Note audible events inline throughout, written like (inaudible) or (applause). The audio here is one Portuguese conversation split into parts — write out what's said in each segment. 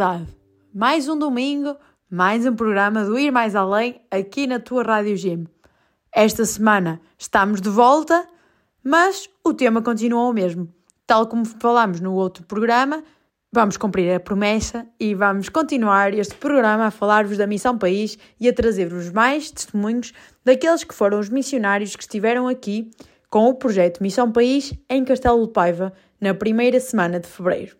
verdade, mais um domingo, mais um programa do Ir Mais Além aqui na tua Rádio Gym. Esta semana estamos de volta, mas o tema continua o mesmo. Tal como falámos no outro programa, vamos cumprir a promessa e vamos continuar este programa a falar-vos da Missão País e a trazer-vos mais testemunhos daqueles que foram os missionários que estiveram aqui com o projeto Missão País em Castelo de Paiva na primeira semana de fevereiro.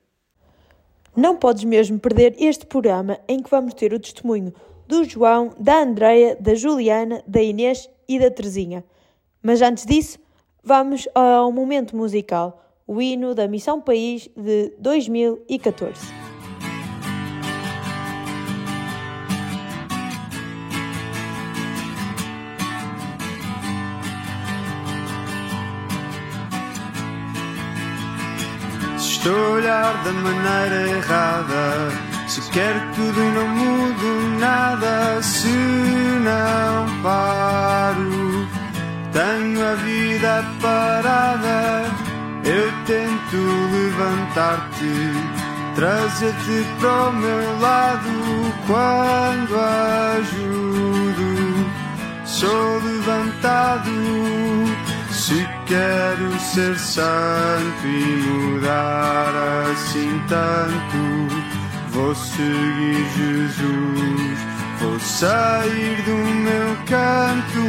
Não podes mesmo perder este programa em que vamos ter o testemunho do João, da Andreia, da Juliana, da Inês e da Terezinha. Mas antes disso, vamos ao momento musical, o hino da Missão País de 2014. Estou a olhar da maneira errada. Se quero tudo e não mudo nada, se não paro, tenho a vida parada. Eu tento levantar-te, trazer-te para o meu lado quando ajudo. Sou levantado se quero ser santo e mudar assim tanto, vou seguir Jesus, vou sair do meu canto.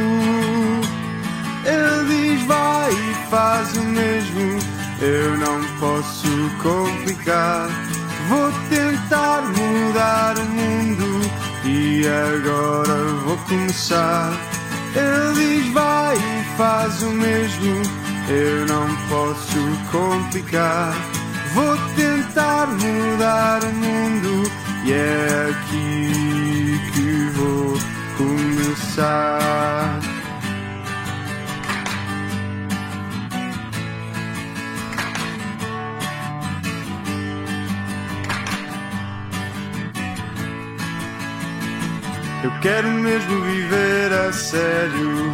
Ele diz vai e faz o mesmo, eu não posso complicar. Vou tentar mudar o mundo e agora vou começar. Ele diz vai e faz o mesmo, eu não posso complicar. Vou tentar mudar o mundo e é aqui que vou começar. Eu quero mesmo viver a sério,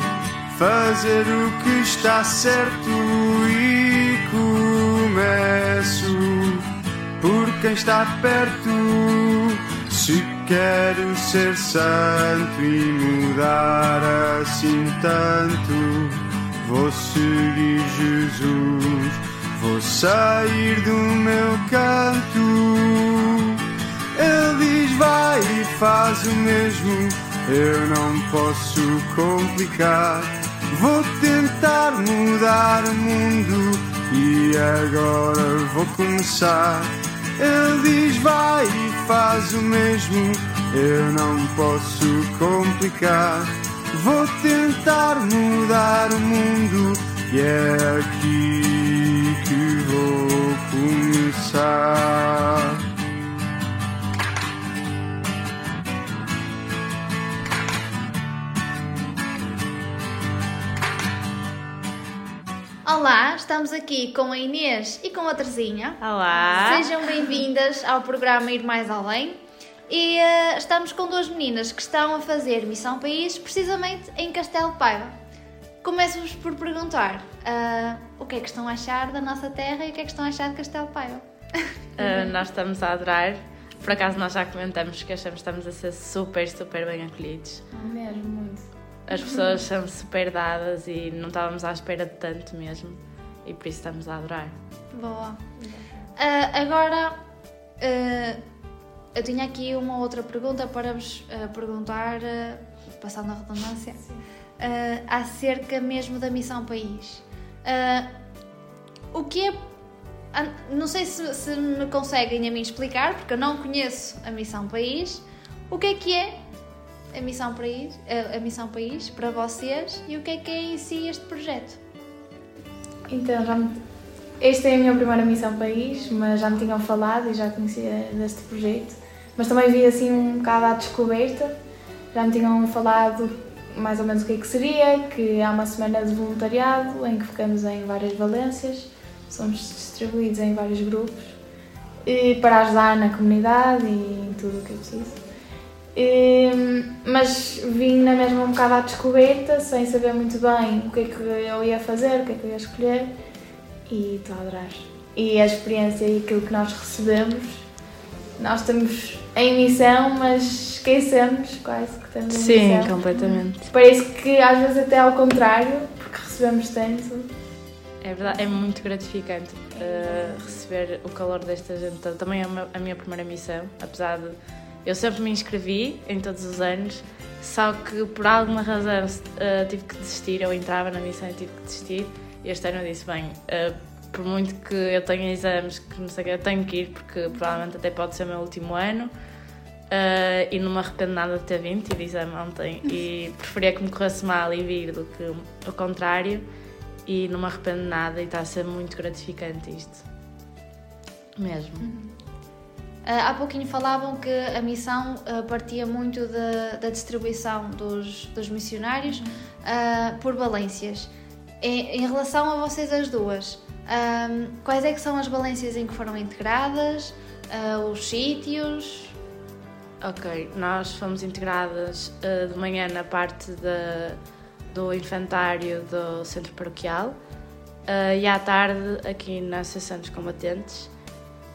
fazer o que está certo e começo por quem está perto. Se quero ser santo e mudar assim tanto, vou seguir Jesus, vou sair do meu canto. Ele diz vai e faz o mesmo, eu não posso complicar. Vou tentar mudar o mundo e agora vou começar. Ele diz vai e faz o mesmo, eu não posso complicar. Vou tentar mudar o mundo e é aqui que vou começar. Estamos aqui com a Inês e com a Terezinha. Olá! Sejam bem-vindas ao programa Ir Mais Além. E eh, estamos com duas meninas que estão a fazer Missão País, precisamente em Castelo Paiva. Começo-vos por perguntar eh, o que é que estão a achar da nossa terra e o que é que estão a achar de Castelo Paiva. Uh, (laughs) nós estamos a adorar. Por acaso nós já comentamos que achamos que estamos a ser super, super bem acolhidos. Mesmo, muito. As pessoas são super dadas e não estávamos à espera de tanto mesmo. E por isso estamos a adorar. Boa. Eh, agora, eh, eu tinha aqui uma outra pergunta para vos eh, perguntar, passando a redundância, acerca mesmo da Missão País. O que é. Não sei se, se me conseguem a mim explicar, porque eu não conheço a Missão País. O que é que é a Missão País, a, a Missão País para vocês e o que é que é em si este projeto? Então, já me... esta é a minha primeira missão país, mas já me tinham falado e já conhecia deste projeto. Mas também vi assim um bocado à descoberta, já me tinham falado mais ou menos o que é que seria, que há uma semana de voluntariado em que ficamos em várias valências, somos distribuídos em vários grupos e para ajudar na comunidade e em tudo o que é preciso. E, mas vim na mesma um bocado à descoberta, sem saber muito bem o que é que eu ia fazer, o que é que eu ia escolher e estou a adorar. E a experiência e aquilo que nós recebemos nós estamos em missão, mas esquecemos quase que estamos em Sim, missão. completamente. Parece que às vezes até ao contrário, porque recebemos tanto. É verdade, é muito gratificante uh, receber o calor desta gente. Também é a minha primeira missão, apesar de eu sempre me inscrevi em todos os anos, só que por alguma razão uh, tive que desistir. Eu entrava na missão e tive que desistir. E este ano eu disse: bem, uh, por muito que eu tenha exames, que não sei o que, eu tenho que ir, porque provavelmente até pode ser o meu último ano. Uh, e não me arrependo nada de ter vindo, tive exame ontem e (laughs) preferia que me corresse mal e vir do que o contrário e não me arrependo de nada e está a ser muito gratificante isto. Mesmo. Ah, há pouquinho falavam que a missão ah, partia muito da, da distribuição dos, dos missionários ah, por valências. Em, em relação a vocês as duas, ah, quais é que são as valências em que foram integradas, Ah, os sítios? Ok, nós fomos integradas uh, de manhã na parte da- do infantário do centro paroquial uh, e à tarde aqui na Associação dos Combatentes.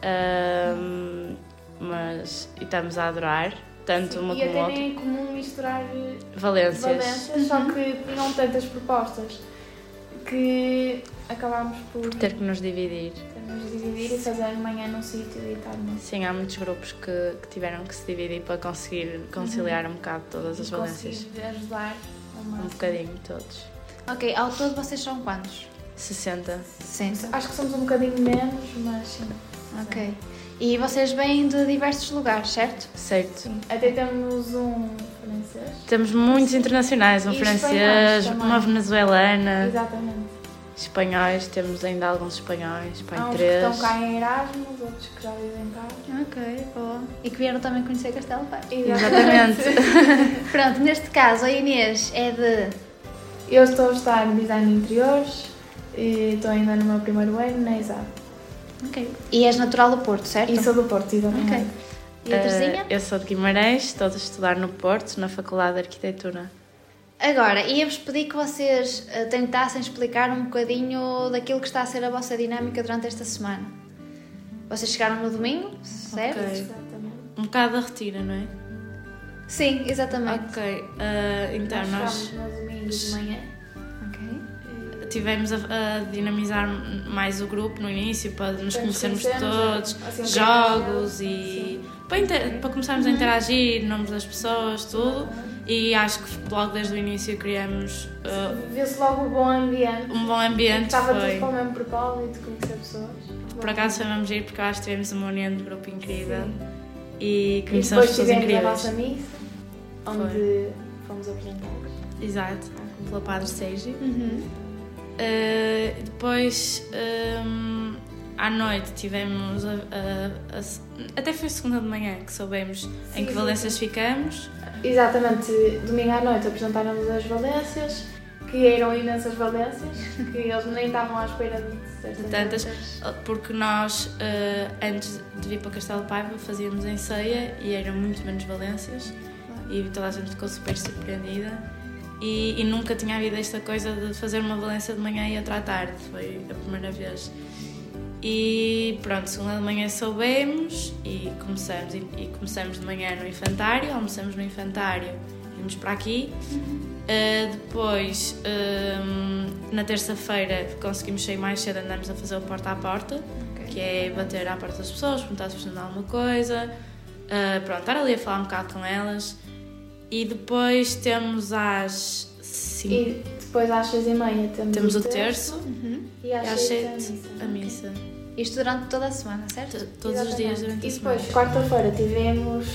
Um, mas e estamos a adorar, tanto uma e como até outra. nem é comum misturar eh, Valências. valências, só que tinham tantas propostas que acabámos por Ter que nos dividir. nos dividir e fazer de manhã num sítio e tarde Sim, há muitos grupos que, que tiveram que se dividir para conseguir conciliar um bocado todas as valências. Conseguir ajudar Um bocadinho, todos. Ok, ao todo vocês são quantos? 60. 60. Acho que somos um bocadinho menos, mas sim. Ok. E vocês vêm de diversos lugares, certo? Certo. Sim. Até temos um francês. Temos muitos internacionais, um E francês, uma venezuelana, Exatamente. espanhóis, temos ainda alguns espanhóis, Há pai uns que três. estão cá em Erasmus, outros que já vivem cá. Ok, boa. E que vieram também conhecer Castelo Pai. Exatamente. (laughs) Pronto, neste caso a Inês é de. Eu estou a estudar Design de Interiores e estou ainda no meu primeiro ano na ESAD. Ok. E és natural do Porto, certo? E sou do Porto, exatamente. Ok. E a Terezinha? Eh, eu sou de Guimarães, estou a estudar no Porto, na Faculdade de Arquitetura. Agora, ia-vos pedir que vocês eh, tentassem explicar um bocadinho daquilo que está a ser a vossa dinâmica durante esta semana. Vocês chegaram no domingo, certo? Ok. Exatamente. Um bocado da rotina, não é? Sim, exatamente. Ok, eh, então Nós nós chegámos no domingo de manhã. Tivemos a, a dinamizar mais o grupo no início para nos conhecermos conhecermos, todos, assim, um jogos e para, inter- para começarmos a interagir, nomes das pessoas, tudo. E acho que logo desde o início criamos uh, Viu-se logo o bom ambiente. um bom ambiente. Estava Foi. tudo para o mesmo propósito, conhecer pessoas. Por acaso foi mesmo giro porque acho que tivemos uma união de grupo incrível e E conhecemos depois pessoas tivemos a incríveis. nossa missa, onde fomos apresentados. Exato, pela Padre Sérgio. Uhum. Uh, depois, um, à noite, tivemos. A, a- a- até foi segunda de manhã que soubemos em Sim, que sim, valências ficamos. Exatamente, domingo à noite apresentaram-nos as valências, que eram imensas valências, que eles nem estavam à espera de De tantas. Porque nós, uh, antes de vir para Castelo de Paiva, fazíamos em ceia e eram muito menos valências. E toda a gente ficou super surpreendida. E, e nunca tinha havido esta coisa de fazer uma valência de manhã e outra à tarde. Foi a primeira vez. E pronto, segunda de manhã soubemos e começamos, e, e começamos de manhã no infantário, almoçamos no infantário, vimos para aqui. Uh, depois, um, na terça-feira, conseguimos sair mais cedo, andamos a fazer o porta a porta, que é bater à porta das pessoas, perguntar se precisam de alguma coisa, uh, pronto, estar ali a falar um bocado com elas. E depois temos às 5 E depois às seis e meia temos, temos o terço Uhum. e e às, às sete 7 a missa. Isto durante toda a semana, certo? T- Todos os dias Exatamente. durante a E depois, semana. quarta-feira, tivemos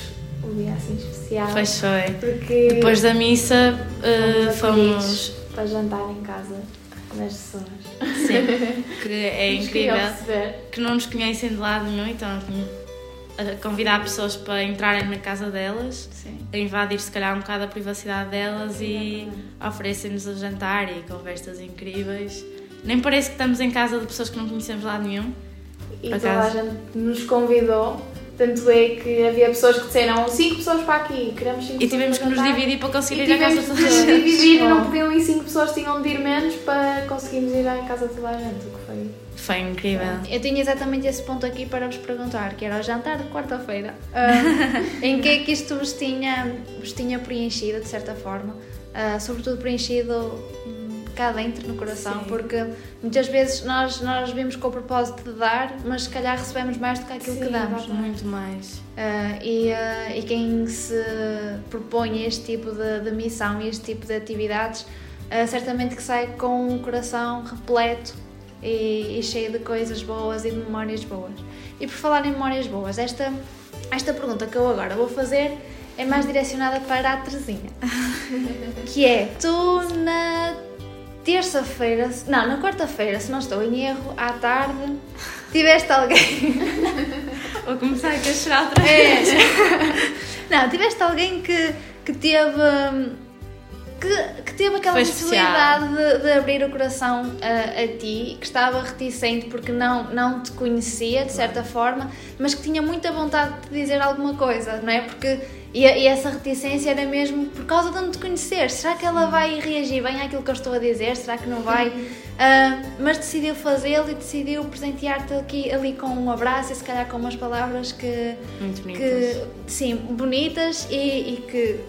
o dia assim especial. Pois foi. Porque Depois da missa uh, fomos fomos. para jantar em casa das pessoas. Sim, que é (laughs) incrível. Que não nos conhecem de lado nenhum, então a convidar pessoas para entrarem na casa delas, Sim. a invadir se calhar um bocado a privacidade delas e oferecem-nos o jantar e conversas incríveis. Nem parece que estamos em casa de pessoas que não conhecemos lado nenhum. E toda a gente nos convidou Tanto é que havia pessoas que disseram 5 pessoas para aqui, queremos 5 E tivemos que nos dividir para conseguir ir à casa tivemos de que todos. nos dividir, não podiam ir 5 pessoas, tinham de ir menos para conseguirmos ir à casa de toda a gente, o que foi. Foi incrível. Eu tinha exatamente esse ponto aqui para vos perguntar, que era o jantar de quarta-feira. Ah, (laughs) em que é que isto vos tinha, vos tinha preenchido, de certa forma? Ah, sobretudo preenchido hum, cá dentro, no coração, Sim. porque muitas vezes nós, nós vimos com o propósito de dar, mas se calhar recebemos mais do que aquilo Sim, que damos. exato. Muito mais. Ah, e, ah, e quem se propõe este tipo de, de missão e este tipo de atividades, ah, certamente que sai com o coração repleto e, e cheio de coisas boas e de memórias boas. E por falar em memórias boas, esta, esta pergunta que eu agora vou fazer é mais direcionada para a Terezinha. (laughs) que é, tu na terça-feira, não, na quarta-feira, se não estou em erro, à tarde, tiveste alguém (laughs) Vou começar a chorar outra vez. é. (laughs) Não, tiveste alguém que, que teve. Que, que teve aquela Foi possibilidade de, de abrir o coração a, a ti, que estava reticente porque não, não te conhecia de certa forma, mas que tinha muita vontade de te dizer alguma coisa, não é? Porque e, e essa reticência era mesmo por causa de não te conhecer. Será que ela vai reagir bem àquilo que eu estou a dizer? Será que não vai? Ah, mas decidiu fazê-lo e decidiu presentear-te aqui, ali com um abraço e se calhar com umas palavras que, Muito bonitas. que sim, bonitas e, e que.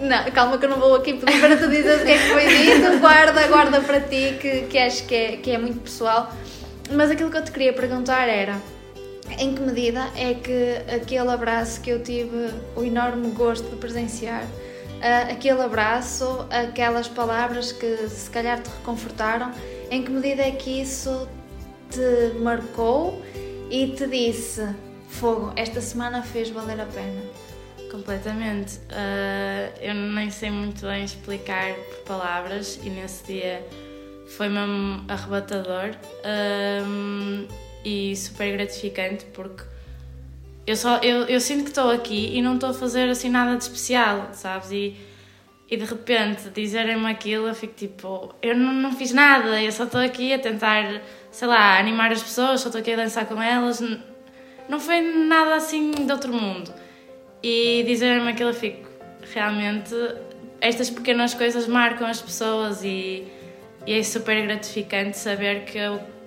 Não, calma que eu não vou aqui pedir para te dizer o que é que foi dito, guarda, guarda para ti, que, que acho que é, que é muito pessoal. Mas aquilo que eu te queria perguntar era em que medida é que aquele abraço que eu tive o enorme gosto de presenciar, ah, aquele abraço, aquelas palavras que se calhar te reconfortaram, em que medida é que isso te marcou e te disse: Fogo, esta semana fez valer a pena? Completamente. Ah, eu nem sei muito bem explicar por palavras e nesse dia foi mesmo arrebatador ahm, e super gratificante porque eu, só, eu, eu sinto que estou aqui e não estou a fazer assim nada de especial, sabes? E, e de repente dizerem-me aquilo, eu fico tipo, eu não, não fiz nada, eu só estou aqui a tentar, sei lá, animar as pessoas, só estou aqui a dançar com elas. Não foi nada assim de outro mundo. E dizerem-me aquilo, eu fico, realmente, estas pequenas coisas marcam as pessoas e, e é super gratificante saber que eu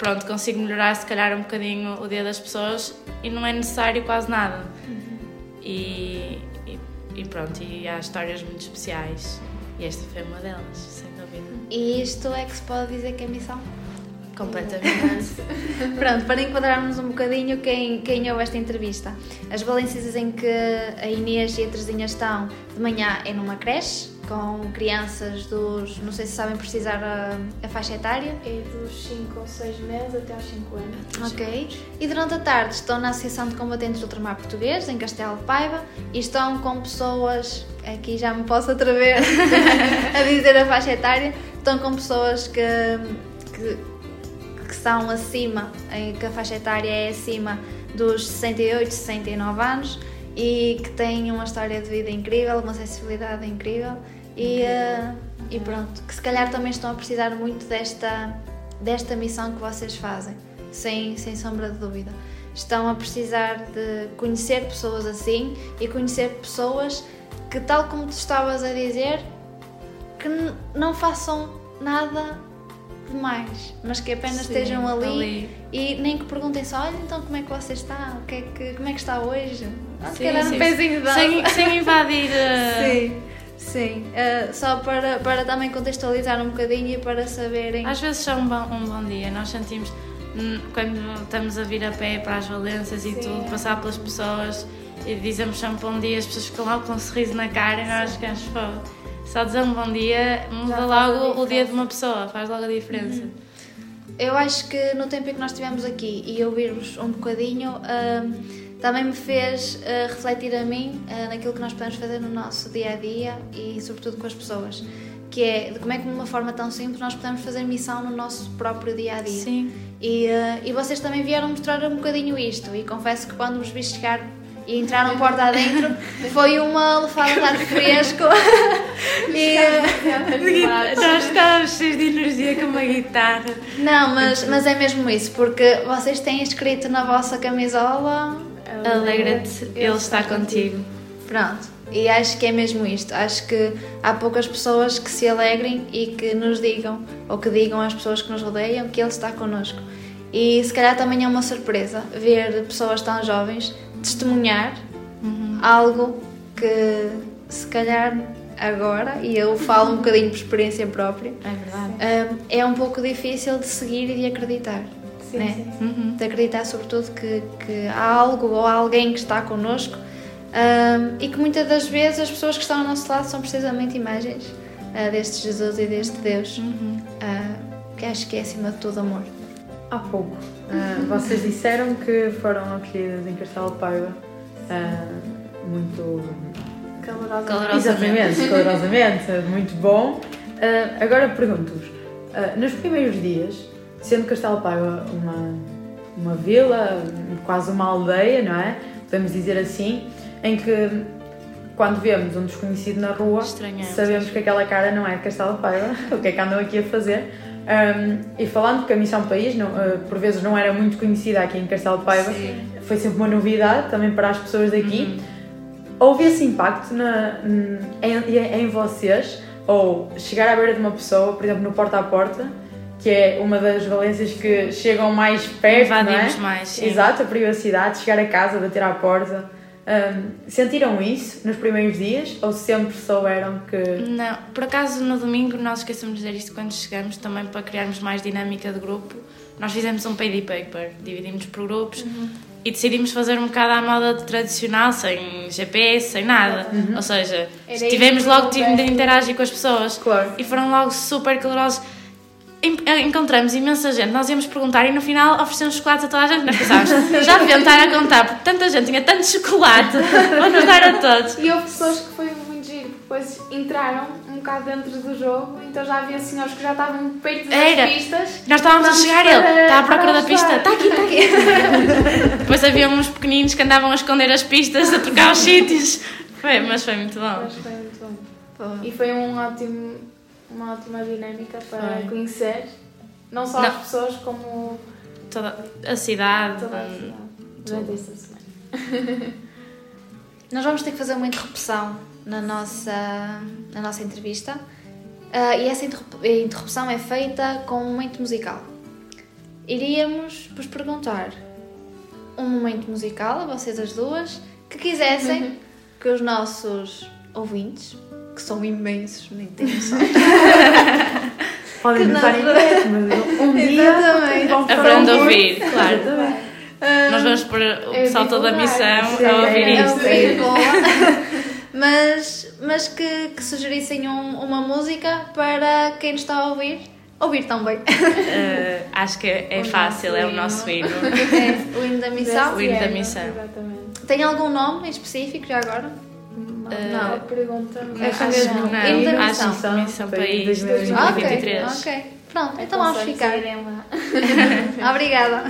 pronto, consigo melhorar se calhar um bocadinho o dia das pessoas e não é necessário quase nada. E, e, e pronto, e há histórias muito especiais e esta foi uma delas, sem dúvida. E isto é que se pode dizer que é missão? Completamente. (laughs) Pronto, para enquadrarmos um bocadinho quem, quem ouve esta entrevista. As valências em que a Inês e a Terezinha estão de manhã é numa creche, com crianças dos, não sei se sabem precisar a, a faixa etária. É dos 5 ou 6 meses até aos 5 anos. Ok. E durante a tarde estão na Associação de Combatentes do Ultramar Português, em Castelo de Paiva, e estão com pessoas, aqui já me posso atrever (laughs) a dizer a faixa etária, estão com pessoas que, que, que são acima, em que a faixa etária é acima dos 68, 69 anos e que têm uma história de vida incrível, uma sensibilidade incrível e, eh, e pronto, que se calhar também estão a precisar muito desta, desta missão que vocês fazem, sem, sem sombra de dúvida. Estão a precisar de conhecer pessoas assim e conhecer pessoas que, tal como tu estavas a dizer, que não façam nada demais, mas que apenas Sim, estejam ali, ali. e nem que perguntem só, olha então como é que você está, o que é que, como é que está hoje? Ah, se calhar um pezinho de sem, sem invadir. uh, (laughs) Sim, sim. Uh, só para, para também contextualizar um bocadinho e para saberem. Às vezes só um bom, um bom dia. Nós sentimos, hum, quando estamos a vir a pé para as valências e Sim, tudo, é. passar pelas pessoas e dizemos sempre bom dia, as pessoas ficam logo com um sorriso na cara e nós ficamos fogo. Só dizer um bom dia muda logo o dia de uma pessoa, faz logo a diferença. Eu acho que no tempo em que nós estivemos aqui e ouvir-vos um bocadinho, um, também me fez uh, refletir a mim uh, naquilo que nós podemos fazer no nosso dia a dia e, sobretudo, com as pessoas. Que é de como é que, de uma forma tão simples, nós podemos fazer missão no nosso próprio dia a dia. Sim. E, uh, e vocês também vieram mostrar um bocadinho isto. E confesso que quando vos vi chegar e entraram porta adentro, foi uma lefada de ar fresco. (laughs) e, uh, Nós estávamos cheios de energia com uma guitarra. não, mas, mas é mesmo isso, porque vocês têm escrito na vossa camisola. Alegra-te, Ele está contigo. Pronto. E acho que é mesmo isto. Acho que há poucas pessoas que se alegrem e que nos digam, ou que digam às pessoas que nos rodeiam, que Ele está connosco. E se calhar também é uma surpresa ver pessoas tão jovens testemunhar algo que se calhar agora, e eu falo um (laughs) bocadinho por experiência própria, É verdade. hum, é um pouco difícil de seguir e de acreditar. Sim, né? sim. Uhum. De acreditar, sobretudo, que, que há algo ou há alguém que está connosco hum, e que muitas das vezes as pessoas que estão ao nosso lado são precisamente imagens ah, deste Jesus e deste Deus, Uhum. ah, que acho que é acima de tudo amor. Há pouco, ah, vocês disseram que foram acolhidas em Castelo de Paiva. ah, muito. Calorosa. Calorosamente. Exatamente, calorosamente, muito bom. Ah, agora pergunto-vos: nos primeiros dias, sendo Castelo de Paiva uma, uma vila, quase uma aldeia, não é? Podemos dizer assim, em que quando vemos um desconhecido na rua, Estranhamos. sabemos que aquela cara não é de Castelo de Paiva, (laughs) o que é que andam aqui a fazer. Um, e falando que a Missão País, não, uh, por vezes, não era muito conhecida aqui em Castelo de Paiva, foi sempre uma novidade também para as pessoas daqui. Houve esse impacto na, em, em vocês, ou chegar à beira de uma pessoa, por exemplo, no porta a porta, que é uma das valências que chegam mais perto, não é? Invadimos mais, sim. Exato, a privacidade, chegar a casa, bater à porta. Um, sentiram isso nos primeiros dias ou sempre souberam que. Não, por acaso no domingo nós esquecemos de dizer isto quando chegamos, também para criarmos mais dinâmica de grupo. Nós fizemos um pay paper, dividimos por grupos e decidimos fazer um bocado à moda tradicional, sem GPS, sem nada. Ou seja, Era tivemos logo de interagir com as pessoas Claro. e foram logo super calorosos. Em- Encontramos imensa gente, nós íamos perguntar e no final oferecemos chocolate a toda a gente. Nós pensávamos, já deviam estar a contar, porque tanta gente tinha tanto chocolate, vamos dar a todos. E houve pessoas que foi muito giro, depois entraram um bocado dentro do jogo, então já havia senhores que já estavam perto das Era. pistas. Nós estávamos a chegar para- ele, está à procura da pista, está aqui, está aqui. (laughs) Depois havia uns pequeninos que andavam a esconder as pistas, a trocar os sítios. Foi, mas foi muito bom. Mas foi muito bom. E foi um ótimo, uma ótima dinâmica para Foi. conhecer não só Não. as pessoas como Toda a cidade. toda a hum, cidade durante esta semana. Nós vamos ter que fazer uma interrupção na nossa, na nossa entrevista Ah, e essa interrup- interrupção é feita com um momento musical. Iríamos vos perguntar um momento musical a vocês as duas que quisessem (laughs) que os nossos ouvintes, que são imensos, nem tenho (laughs) noção, Podem estar em direto, mas um dia vão para Aprende a um- ouvir, claro. Exatamente. Nós vamos pôr o É pessoal toda a missão Sim, a ouvir é, isto. boa, mas, mas que, que sugerissem um- uma música para quem nos está a ouvir ouvir também. Eh, acho que é (laughs) O fácil, é o nosso hino. É, o hino da missão. O hino da Desse missão. Exatamente. Tem algum nome em específico já agora? Não, a pergunta É Acho mesmo, hino da não, missão. acho que Missão País 2023. Ah, ok, 2023. ok. Pronto, então vamos ficar. (laughs) (laughs) Obrigada.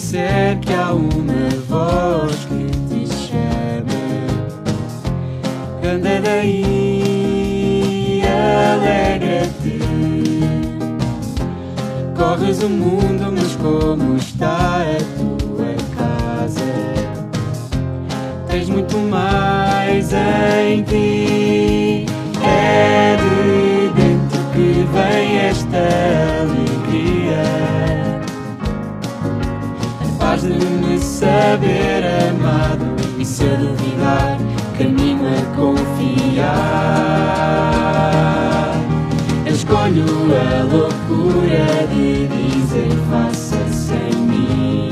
Disser que há uma voz que te chama, anda daí, alegra-te. Corres o mundo, mas como está a tua casa? Tens muito mais em ti. A paz de me saber amado e se eu duvidar, caminho a confiar. Eu escolho a loucura de dizer faça-se em mim.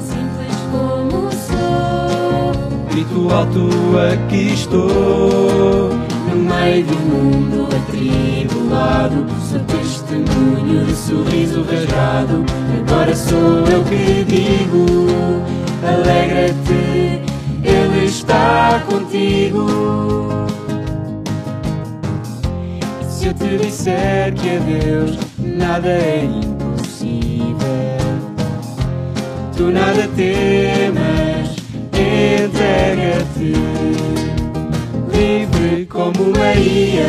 Simples como sou, Grito alto, aqui estou. No meio do mundo atribulado, testemunho de sorriso rasgado. Agora sou eu que digo: alegra-te, Ele está contigo. Se eu te disser que a Deus nada é impossível. tu nada temas, entrega-te. Livre como Maria,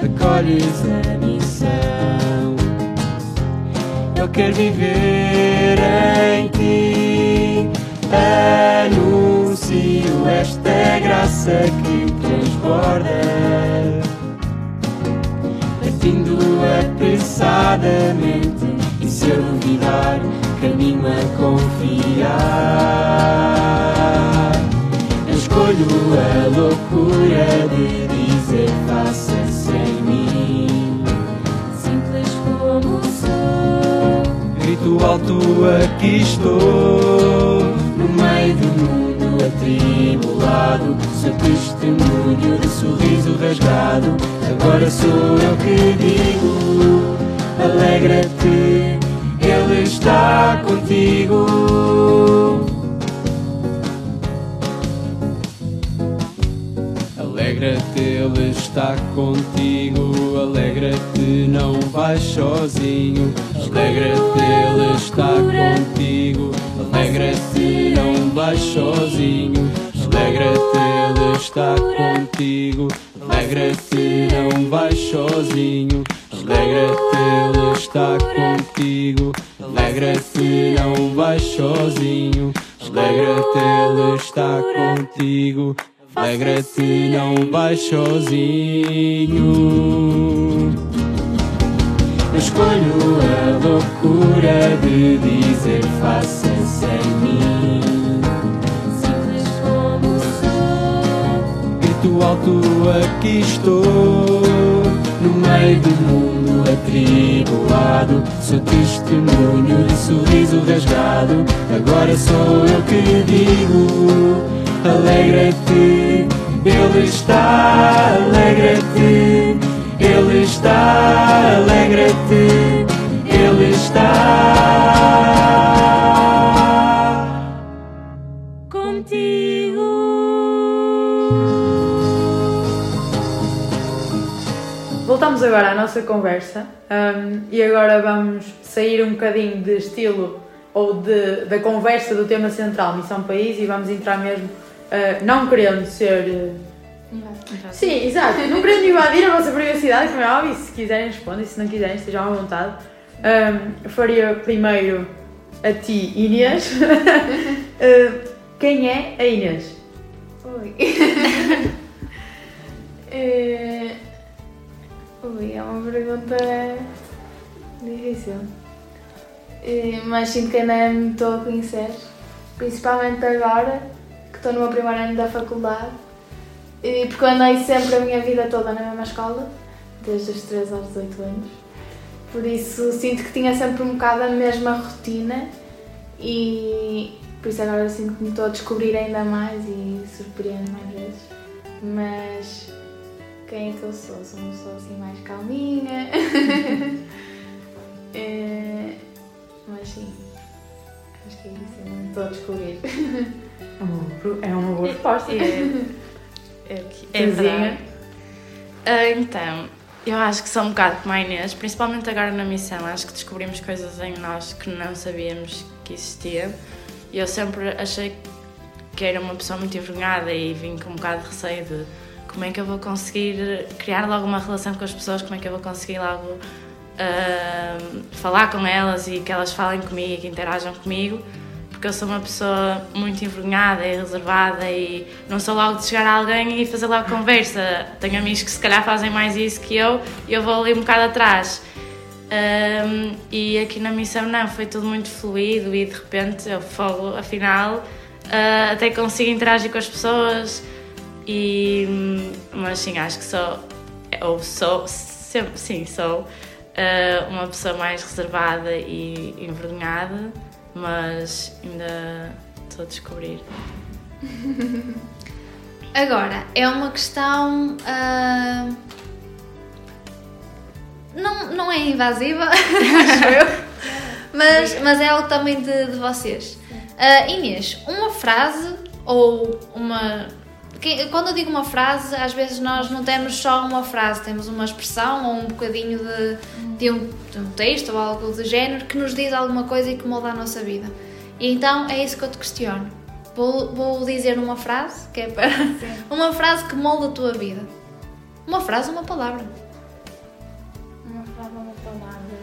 acolhes a Eu quero viver em ti, anuncio esta graça que transborda partindo apressadamente e se eu duvidar, caminho a confiar. Eu escolho a loucura de dizer faça-se Grito alto, aqui estou, no meio do mundo atribulado. Seu testemunho de sorriso rasgado. Agora sou eu que digo: alegra-te, Ele está contigo. Alegra-te, Ele está contigo. Alegra-te, não vais sozinho. Alegra-te, Ele está contigo. Alegra-te, não vais sozinho. Alegra-te, Ele está contigo. Alegra-te, não vais sozinho. Alegra-te, Ele está contigo. Alegra-te, não vais sozinho. Alegra-te, Ele está contigo. Alegra-te, não vais sozinho. Eu escolho a loucura de dizer faça-se em mim. Simples como sou. Grito alto, aqui estou, no meio do mundo atribulado. Seu testemunho de sorriso rasgado. Agora sou eu que digo: alegra-te, Ele está, alegra-te, Ele está, alegra-te, Ele está. Voltamos agora à nossa conversa hum, e agora vamos sair um bocadinho de estilo ou de, da conversa do tema central Missão País e vamos entrar mesmo, ah, não querendo ser. Sim, exato, não querendo invadir a vossa privacidade, como é óbvio, se quiserem respondem, se não quiserem estejam à vontade. Eu faria primeiro a ti, Inês. (laughs) Ah, quem é a Inês? Ui. (laughs) Eh, Ui, é uma pergunta difícil. Eh, Mas sinto que ainda me estou a conhecer. Principalmente agora, que estou no meu primeiro ano da faculdade. E Porque eu andei sempre a minha vida toda na mesma escola, desde os 3 aos 18 anos. Por isso sinto que tinha sempre um bocado a mesma rotina e por isso agora sinto que me estou a descobrir ainda mais e surpreendo mais vezes. Mas quem é que eu sou? Sou uma pessoa assim mais calminha. (laughs) É, mas sim, acho que é isso, ainda me estou a descobrir. É uma, é uma boa (laughs) resposta. É, que- é Terezinha? verdade. Ah, então, eu acho que sou um bocado como a Inês, principalmente agora na missão. Acho que descobrimos coisas em nós que não sabíamos que existiam. E eu sempre achei que era uma pessoa muito envergonhada e vim com um bocado de receio de como é que eu vou conseguir criar logo uma relação com as pessoas, como é que eu vou conseguir logo ah, falar com elas e que elas falem comigo e que interajam comigo porque eu sou uma pessoa muito envergonhada e reservada e não sou logo de chegar a alguém e fazer logo conversa. Tenho amigos que se calhar fazem mais isso que eu e eu vou ali um bocado atrás. Ahm, e aqui na missão não, foi tudo muito fluido e de repente eu fogo, afinal, ah, até consigo interagir com as pessoas e mas sim, acho que sou ou sou, sempre, sim, sou ah, uma pessoa mais reservada e envergonhada, mas ainda estou a descobrir. (laughs) Agora, é uma questão. ah, não, não é invasiva, (laughs) acho eu, mas, mas é algo também de, de vocês. Ah, Inês, uma frase ou uma. Que- Quando eu digo uma frase, às vezes nós não temos só uma frase, temos uma expressão ou um bocadinho de, de, um, de um texto ou algo do género que nos diz alguma coisa e que muda a nossa vida. E então é isso que eu te questiono. Vou, vou dizer uma frase que é para. (laughs) Uma frase que molda a tua vida. Uma frase, uma palavra. Uma frase, uma palavra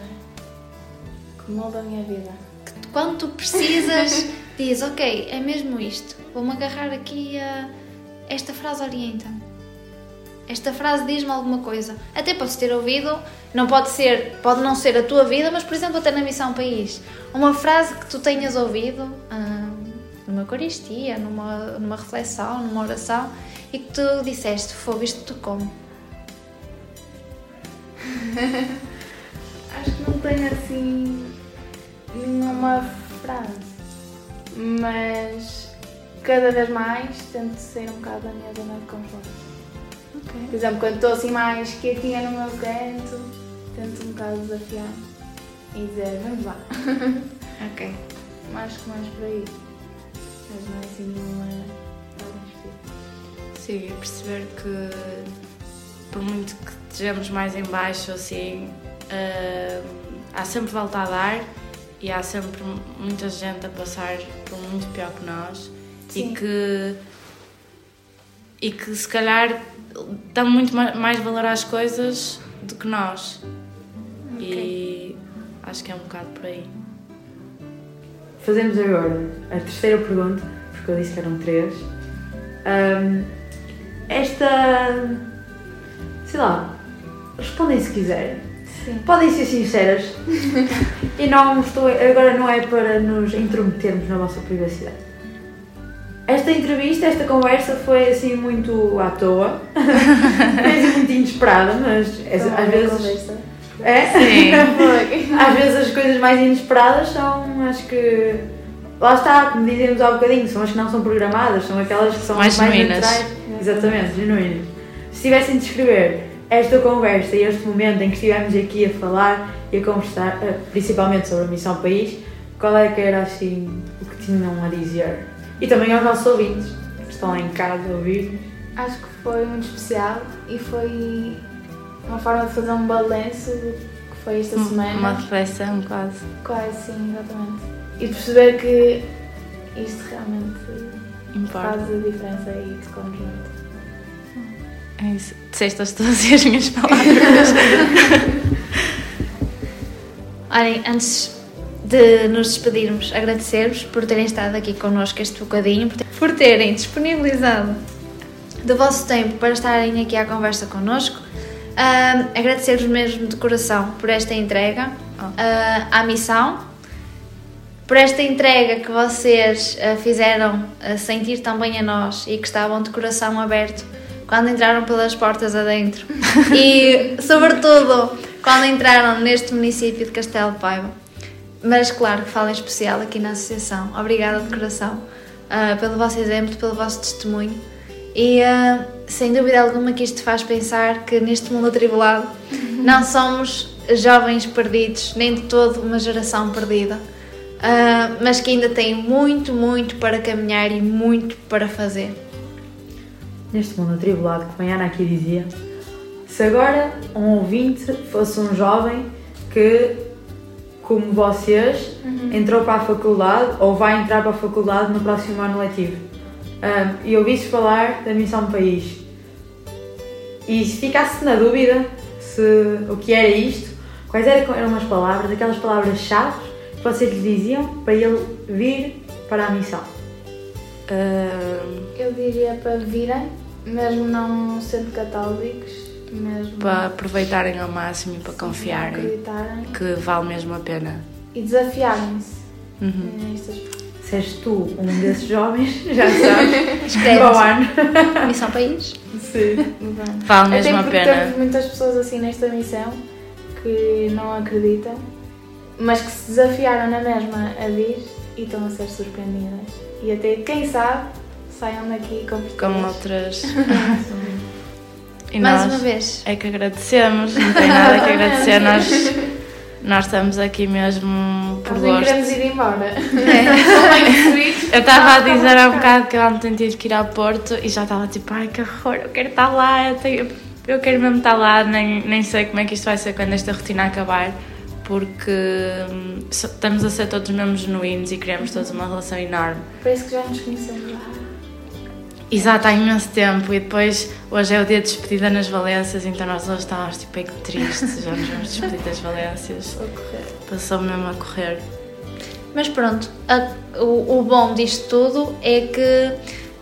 que molda a minha vida. Quando tu precisas, (laughs) diz, ok, é mesmo isto. Vou-me agarrar aqui a. Esta frase orienta-me. Esta frase diz-me alguma coisa. Até podes ter ouvido, não pode ser, pode não ser a tua vida, mas por exemplo até na Missão País. Uma frase que tu tenhas ouvido hum, numa Eucaristia, numa, numa reflexão, numa oração e que tu disseste, fogo, isto tocou-me. (laughs) Acho que não tenho assim nenhuma frase, mas cada vez mais tento sair um bocado da minha zona de conforto. Por exemplo, quando estou assim mais quietinha no meu canto, tento um bocado desafiar e dizer, vamos lá. (laughs) Ok. Acho que mais por aí. Mas não é assim nenhuma. Sim, perceber que por muito que estejamos mais em baixo, assim, ah, há sempre volta a dar e há sempre muita gente a passar por muito pior que nós Sim. e que e que se calhar dão muito ma- mais valor às coisas do que nós. E acho que é um bocado por aí. Fazemos agora a terceira pergunta, porque eu disse que eram três. Ahm, esta. sei lá, respondem se quiserem. Sim. Podem ser sinceras. (laughs) e não estou. agora não é para nos intrometermos na vossa privacidade. Esta entrevista, esta conversa foi assim muito à toa. (laughs) assim muito inesperada, mas às- Foi uma às boa vezes. conversa. É? Sim. (laughs) Às vezes as coisas mais inesperadas são as que. Lá está, como dizíamos há bocadinho, são as que não são programadas, são aquelas que são Mais mais, genuínas. naturais. Exatamente, genuínas. Se tivessem de descrever esta conversa e este momento em que estivemos aqui a falar e a conversar, eh, principalmente sobre a Missão País, qual é que era assim o que tinham a dizer? E também aos nossos ouvintes, que estão lá em casa a ouvir-nos. Acho que foi muito especial e foi uma forma de fazer um balanço do que foi esta semana. Uma reflexão quase. Quase, sim, exatamente. E perceber que isto realmente Importa. faz a diferença e tocou-nos muito. É isso. Disseste as todas (laughs) as minhas palavras. (laughs) Olhem, antes de nos despedirmos, agradecer-vos por terem estado aqui connosco este bocadinho, por ter- por terem disponibilizado do vosso tempo para estarem aqui à conversa connosco. Ahm, Agradecer-vos mesmo de coração por esta entrega ah, à missão, por esta entrega que vocês ah, fizeram sentir também a nós e que estavam de coração aberto quando entraram pelas portas adentro (laughs) e, sobretudo, quando entraram neste município de Castelo de Paiva. Mas, claro, que falo em especial aqui na associação. Obrigada de coração ah, pelo vosso exemplo, pelo vosso testemunho e, ah, sem dúvida alguma, que isto faz pensar que neste mundo atribulado não somos jovens perdidos, nem de todo uma geração perdida, ah, mas que ainda tem muito, muito para caminhar e muito para fazer. neste mundo atribulado, como a Ana aqui dizia, se agora um ouvinte fosse um jovem que, como vocês, entrou para a faculdade ou vai entrar para a faculdade no próximo ano letivo. E ouvisse falar da Missão País. E se ficasse na dúvida se o que era isto, quais eram, eram as palavras, aquelas palavras-chave que vocês lhe diziam para ele vir para a missão? Ah, Eu diria para virem, mesmo não sendo católicos, mesmo para aproveitarem ao máximo e para não confiarem que vale mesmo a pena. e desafiarem-se Uhum. nestas Se és tu um desses jovens, (laughs) já (laughs) sabes, Escreve para o ano. Missão País. Sim. Vale mesmo Até a porque pena. temos muitas pessoas assim nesta missão que não acreditam, mas que se desafiaram na mesma a vir e estão a ser surpreendidas. E até, quem sabe, saiam daqui com Com outras. (laughs) e Mais uma vez. é que agradecemos, não tem nada que agradecer. (laughs) Nós, nós estamos aqui mesmo por Nós nem queremos gosto. ir embora. (laughs) Eu estava a dizer há um bocado que eu ontem tive que ir ao Porto e já estava tipo, ai que horror, eu quero estar lá, eu, tenho- eu quero mesmo estar lá, nem, nem sei como é que isto vai ser quando esta rotina acabar, porque hum, estamos a ser todos mesmo genuínos e criamos todos uma relação enorme. Parece que já nos conhecemos lá. Exato, há imenso tempo e depois hoje é o dia de despedida nas Valências, então nós hoje estávamos tipo bem tristes, já nos vamos despedir das Valências. Passou mesmo a correr. Mas pronto, a- o, o bom disto tudo é que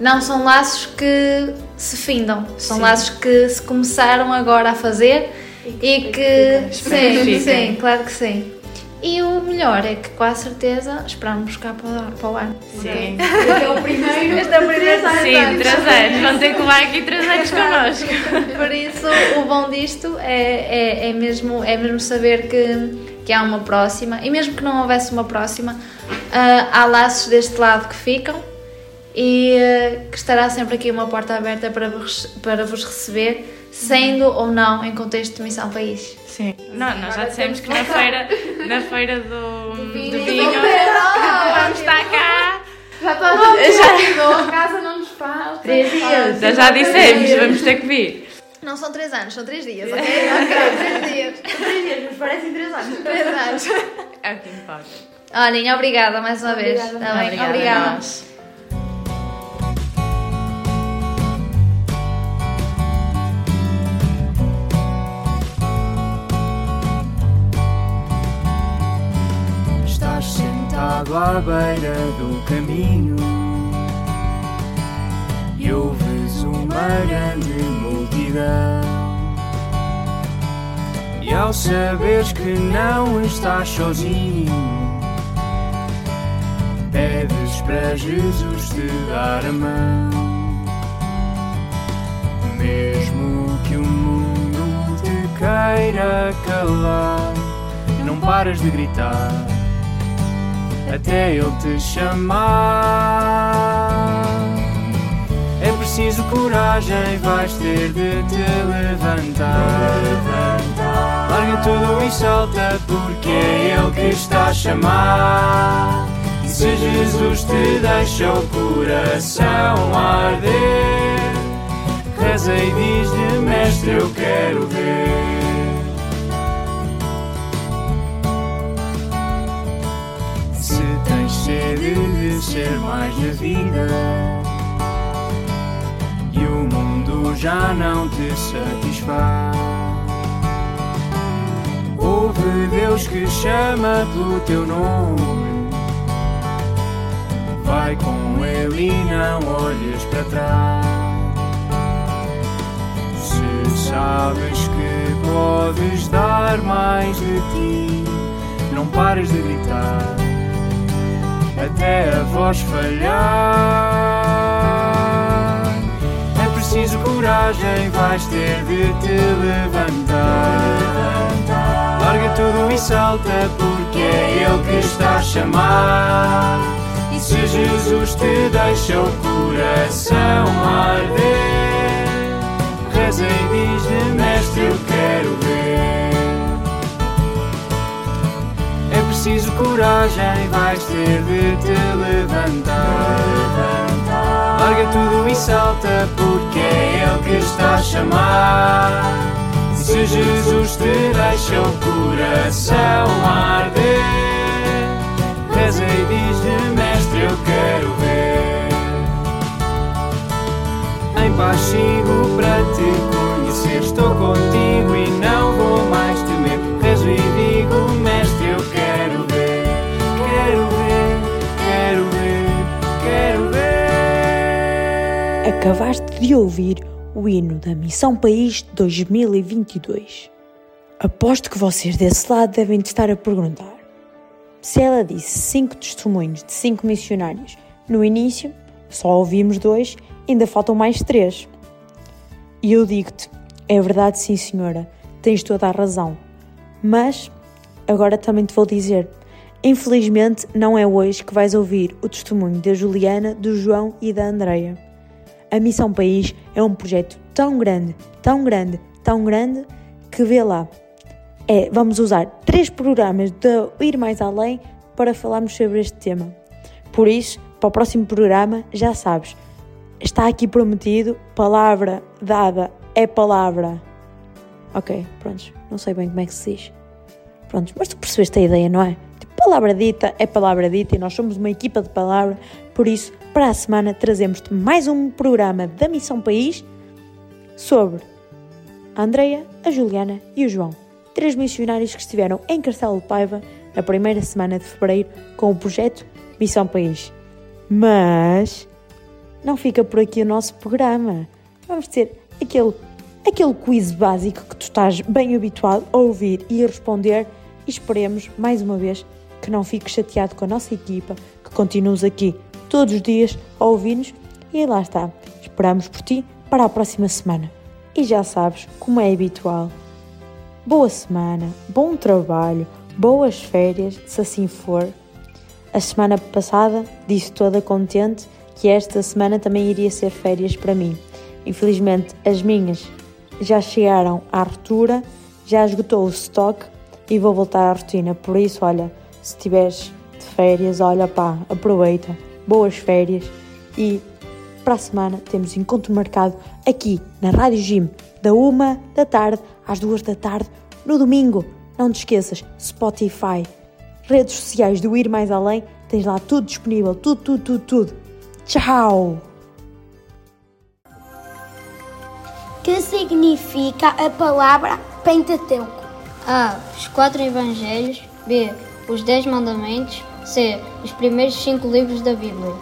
não são laços que se findam, são Sim. laços que se começaram agora a fazer e que. Espero que Sim, fiquem. sim, claro que sim. E o melhor é que com a certeza esperamos cá para, para o ano. Sim. Este é o primeiro. Este é o primeiro. Sim, três anos. Vão ter que levar aqui três anos connosco. Por isso, o bom disto é, é, é, mesmo, é mesmo saber que, que há uma próxima, e mesmo que não houvesse uma próxima, ah, há laços deste lado que ficam e ah, que estará sempre aqui uma porta aberta para vos, para vos receber, sendo ou não em contexto de missão país. Sim. Não, nós já dissemos que na feira, na feira do, do vinho, vinho. vamos estar cá. Já está já a casa não nos faz. Três dias. Já, já dissemos, vamos ter que vir. Não são três anos, são três dias, ok? ok, três dias. Três dias, mas parecem três anos. Três anos. É o que importa. Olhem, obrigada mais uma vez. Obrigada. Tá bem? Obrigada. obrigada. Sentado à beira do caminho e ouves uma grande multidão. E ao saberes que não estás sozinho, pedes para Jesus te dar a mão. Mesmo que o mundo te queira calar, não paras de gritar até ele te chamar. É preciso coragem, vais ter de te levantar. Larga tudo e salta, porque é ele que está a chamar. E se Jesus te deixa o coração arder, reza e diz-lhe, Mestre, eu quero ver. Sede de ser mais na vida e o mundo já não te satisfaz, ouve Deus que chama pelo teu nome. Vai com Ele e não olhes para trás. Se sabes que podes dar mais de ti, não pares de gritar até a voz falhar. É preciso coragem, vais ter de te levantar. Larga tudo e salta, porque é Ele que está a chamar. E se Jesus te deixa o coração arder, reza e diz-lhe, Mestre, eu quero ver. Preciso coragem, vais ter de te levantar. Larga tudo e salta, porque é Ele que está a chamar. Se Jesus te deixa o coração arder, Acabaste de ouvir o hino da Missão País 2022. Aposto que vocês desse lado devem estar a perguntar. Se ela disse cinco testemunhos de cinco missionários no início, só ouvimos dois, ainda faltam mais três. E eu digo-te, é verdade sim senhora, tens toda a razão. Mas, agora também te vou dizer, infelizmente não é hoje que vais ouvir o testemunho da Juliana, do João e da Andreia. A Missão País é um projeto tão grande, tão grande, tão grande que vê lá. É, vamos usar três programas de Ir Mais Além para falarmos sobre este tema. Por isso, para o próximo programa, já sabes, está aqui prometido, palavra dada é palavra. Ok, prontos, não sei bem como é que se diz. Pronto, mas tu percebeste a ideia, não é? Tipo, palavra dita é palavra dita e nós somos uma equipa de palavra, por isso, para a semana trazemos-te mais um programa da Missão País sobre a Andreia, a Juliana e o João. Três missionários que estiveram em Castelo de Paiva na primeira semana de fevereiro com o projeto Missão País. Mas não fica por aqui o nosso programa. Vamos ter aquele, aquele quiz básico que tu estás bem habituado a ouvir e a responder e esperemos, mais uma vez, que não fiques chateado com a nossa equipa, que continues aqui todos os dias a ouvir-nos e lá está. Esperamos por ti para a próxima semana. E já sabes, como é habitual, boa semana, bom trabalho, boas férias, se assim for. A semana passada disse toda contente que esta semana também iria ser férias para mim. Infelizmente, as minhas já chegaram à ruptura, já esgotou o stock e vou voltar à rotina. Por isso, olha, se estiveres de férias, olha pá, aproveita, boas férias e para a semana temos encontro marcado aqui na Rádio Gym, da uma da tarde às duas da tarde, no domingo. Não te esqueças, Spotify, redes sociais do Ir Mais Além, tens lá tudo disponível, tudo, tudo, tudo, tudo. Tchau! Que significa a palavra Pentateuco? A. Os quatro evangelhos. B. Os dez mandamentos. C. Os primeiros cinco livros da Bíblia.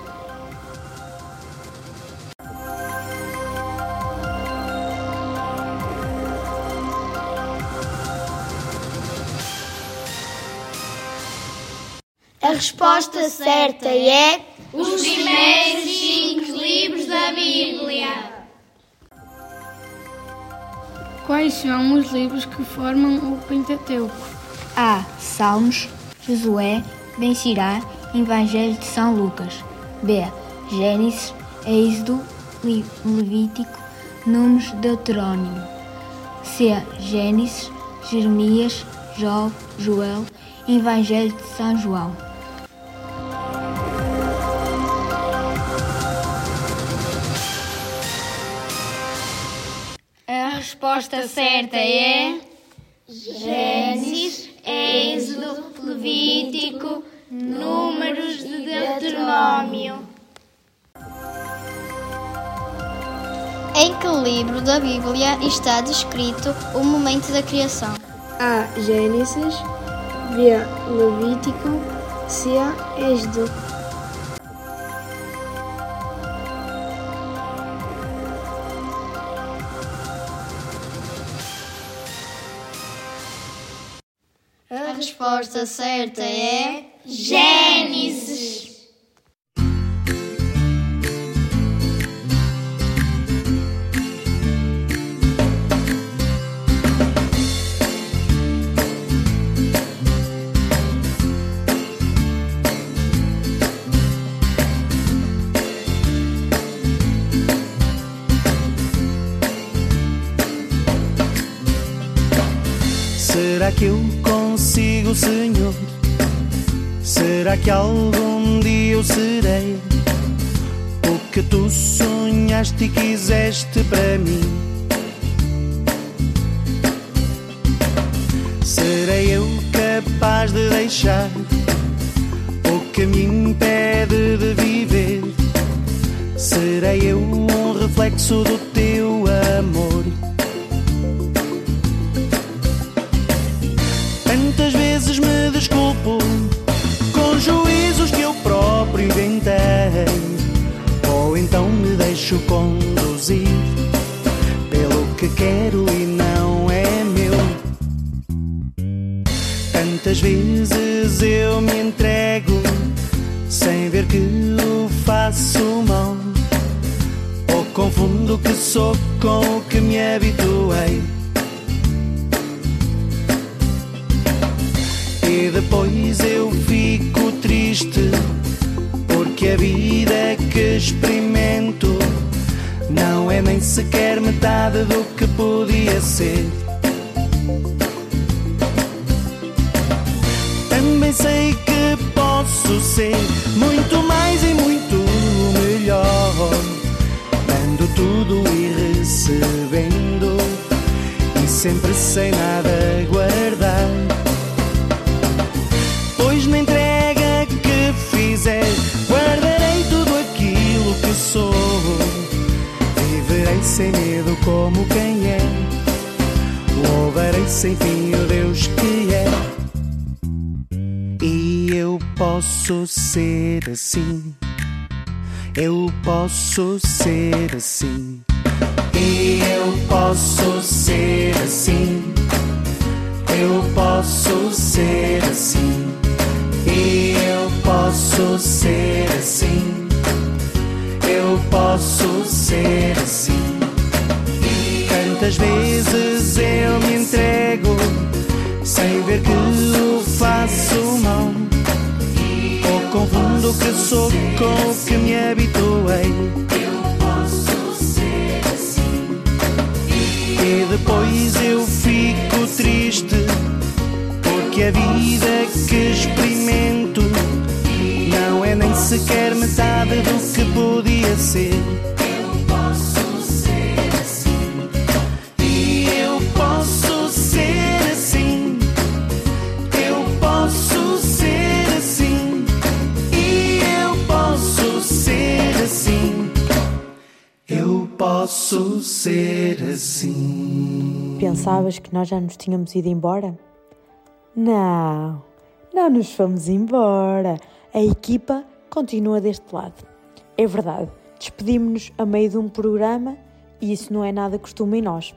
A resposta certa é Os primeiros cinco livros da Bíblia. Quais são os livros que formam o Pentateuco? A. Salmos, Josué, Ben-Sirá, Evangelho de São Lucas. B. Gênesis, Êxodo, Levítico, Números, Deuteronômio. C. Gênesis, Jeremias, Jó, Joel, Evangelho de São João. A resposta certa é Gênesis, Êxodo, Levítico, Números de Deuteronômio. Em que livro da Bíblia está descrito o momento da criação? A. Gênesis, B. Levítico, C. Êxodo. Resposta certa é Gênesis. Será que eu consigo, Senhor? Será que algum dia eu serei o que tu sonhaste e quiseste para mim? Serei eu capaz de deixar o que me impede de viver? Serei eu um reflexo do mal, ou confundo o que sou com o que me habituei. E depois eu fico triste porque a vida que experimento não é nem sequer metade do que podia ser. Também sei que posso ser muito sempre sem nada guardar. Pois na entrega que fizer, guardarei tudo aquilo que sou. Viverei sem medo como quem é. Louvarei sem fim o Deus que é. E eu posso ser assim. Eu posso ser assim. E eu posso ser assim. Eu posso ser assim. E eu posso ser assim. Eu posso ser assim. Tantas vezes eu me entrego sem ver que o faço mal. Ou confundo o que sou com o que depois eu fico triste porque a vida que experimento não é nem sequer metade do que podia ser. Eu posso ser assim. E eu posso ser assim. Eu posso ser assim. E eu posso ser assim. Eu posso ser assim. Pensavas que nós já nos tínhamos ido embora? Não, não nos fomos embora. A equipa continua deste lado. É verdade, despedimos-nos a meio de um programa e isso não é nada costume em nós.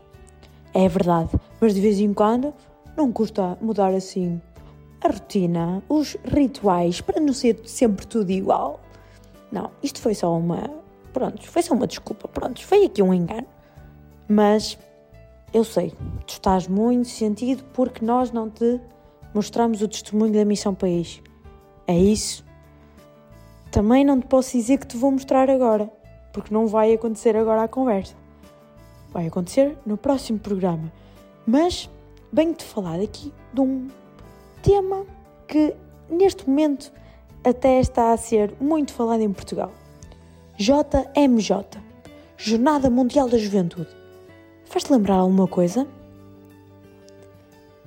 É verdade, mas de vez em quando não custa mudar assim a rotina, os rituais, para não ser sempre tudo igual. Não, isto foi só uma. Pronto, foi só uma desculpa. Pronto, foi aqui um engano. Mas eu sei, tu estás muito sentido porque nós não te mostramos o testemunho da Missão País. É isso. Também não te posso dizer que te vou mostrar agora, porque não vai acontecer agora a conversa. Vai acontecer no próximo programa. Mas venho-te falar aqui de um tema que neste momento até está a ser muito falado em Portugal. JMJ Jornada Mundial da Juventude. Faz-te lembrar alguma coisa?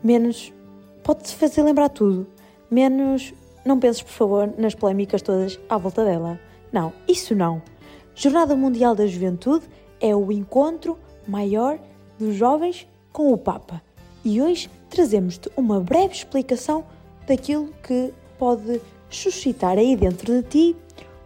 Menos. Pode-te fazer lembrar tudo. Menos. Não penses, por favor, nas polémicas todas à volta dela. Não, isso não. Jornada Mundial da Juventude é o encontro maior dos jovens com o Papa. E hoje trazemos-te uma breve explicação daquilo que pode suscitar aí dentro de ti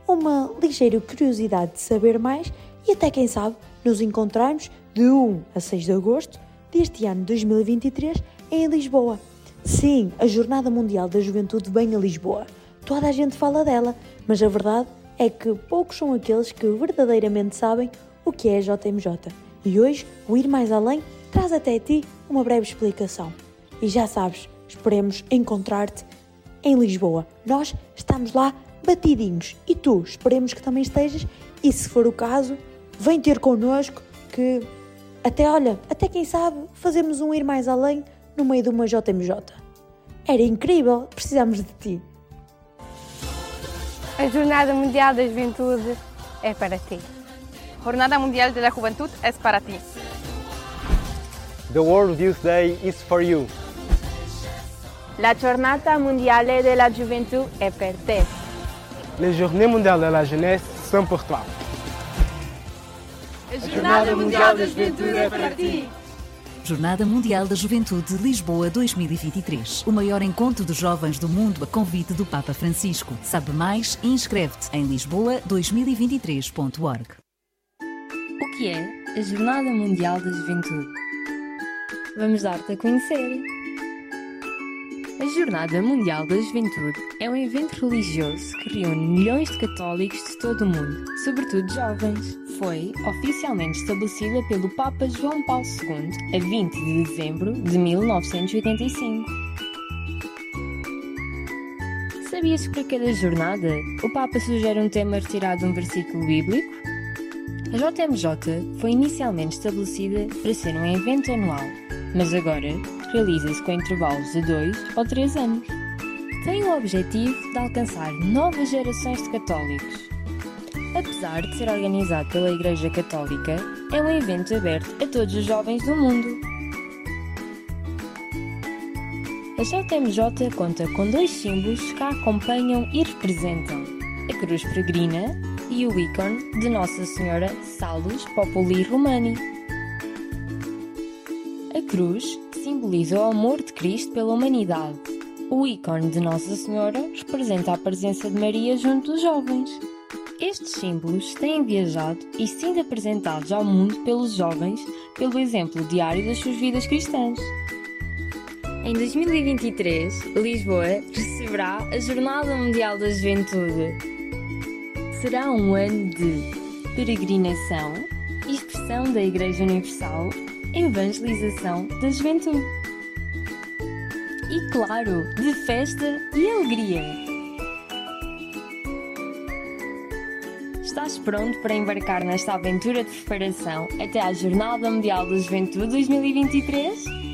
uma ligeira curiosidade de saber mais e até quem sabe nos encontrarmos de 1 a 6 de agosto deste ano 2023 em Lisboa. Sim, a Jornada Mundial da Juventude vem a Lisboa. Toda a gente fala dela, mas a verdade é que poucos são aqueles que verdadeiramente sabem o que é a JMJ. E hoje, o Ir Mais Além traz até ti uma breve explicação. E já sabes, esperemos encontrar-te em Lisboa. Nós estamos lá batidinhos e tu esperemos que também estejas e se for o caso, vem ter connosco que até olha, até quem sabe fazemos um ir mais além no meio de uma JMJ. Era incrível, precisamos de ti. A Jornada Mundial da Juventude é para ti. Jornada Mundial de la Juventud es para ti. The World Youth Day is for you. La Jornada Mondiale de la Juventud est per te. Les Journées mondiales de la jeunesse sont pour toi. A Jornada Mundial da Juventude é para ti. Jornada Mundial da Juventude Lisboa 2023. O maior encontro de jovens do mundo a convite do Papa Francisco. Sabe mais e inscreve-te em lisboa2023.org. O que é a Jornada Mundial da Juventude? Vamos dar-te a conhecer. A Jornada Mundial da Juventude é um evento religioso que reúne milhões de católicos de todo o mundo, sobretudo jovens. Foi oficialmente estabelecida pelo Papa João Paulo II a 20 de dezembro de 1985. Sabias que para cada jornada o Papa sugere um tema retirado de um versículo bíblico? A JMJ foi inicialmente estabelecida para ser um evento anual, mas agora realiza-se com intervalos de 2 ou 3 anos. Tem o objetivo de alcançar novas gerações de católicos. Apesar de ser organizado pela Igreja Católica, é um evento aberto a todos os jovens do mundo. A JMJ conta com dois símbolos que a acompanham e representam: a cruz peregrina e o ícone de Nossa Senhora Salus Populi Romani. A cruz simboliza o amor de Cristo pela humanidade. O ícone de Nossa Senhora representa a presença de Maria junto dos jovens. Estes símbolos têm viajado e sido apresentados ao mundo pelos jovens pelo exemplo diário das suas vidas cristãs. Em 2023, Lisboa receberá a Jornada Mundial da Juventude. Será um ano de peregrinação, expressão da Igreja Universal, evangelização da juventude. E claro, de festa e alegria. Estás pronto para embarcar nesta aventura de preparação até à Jornada Mundial da Juventude 2023?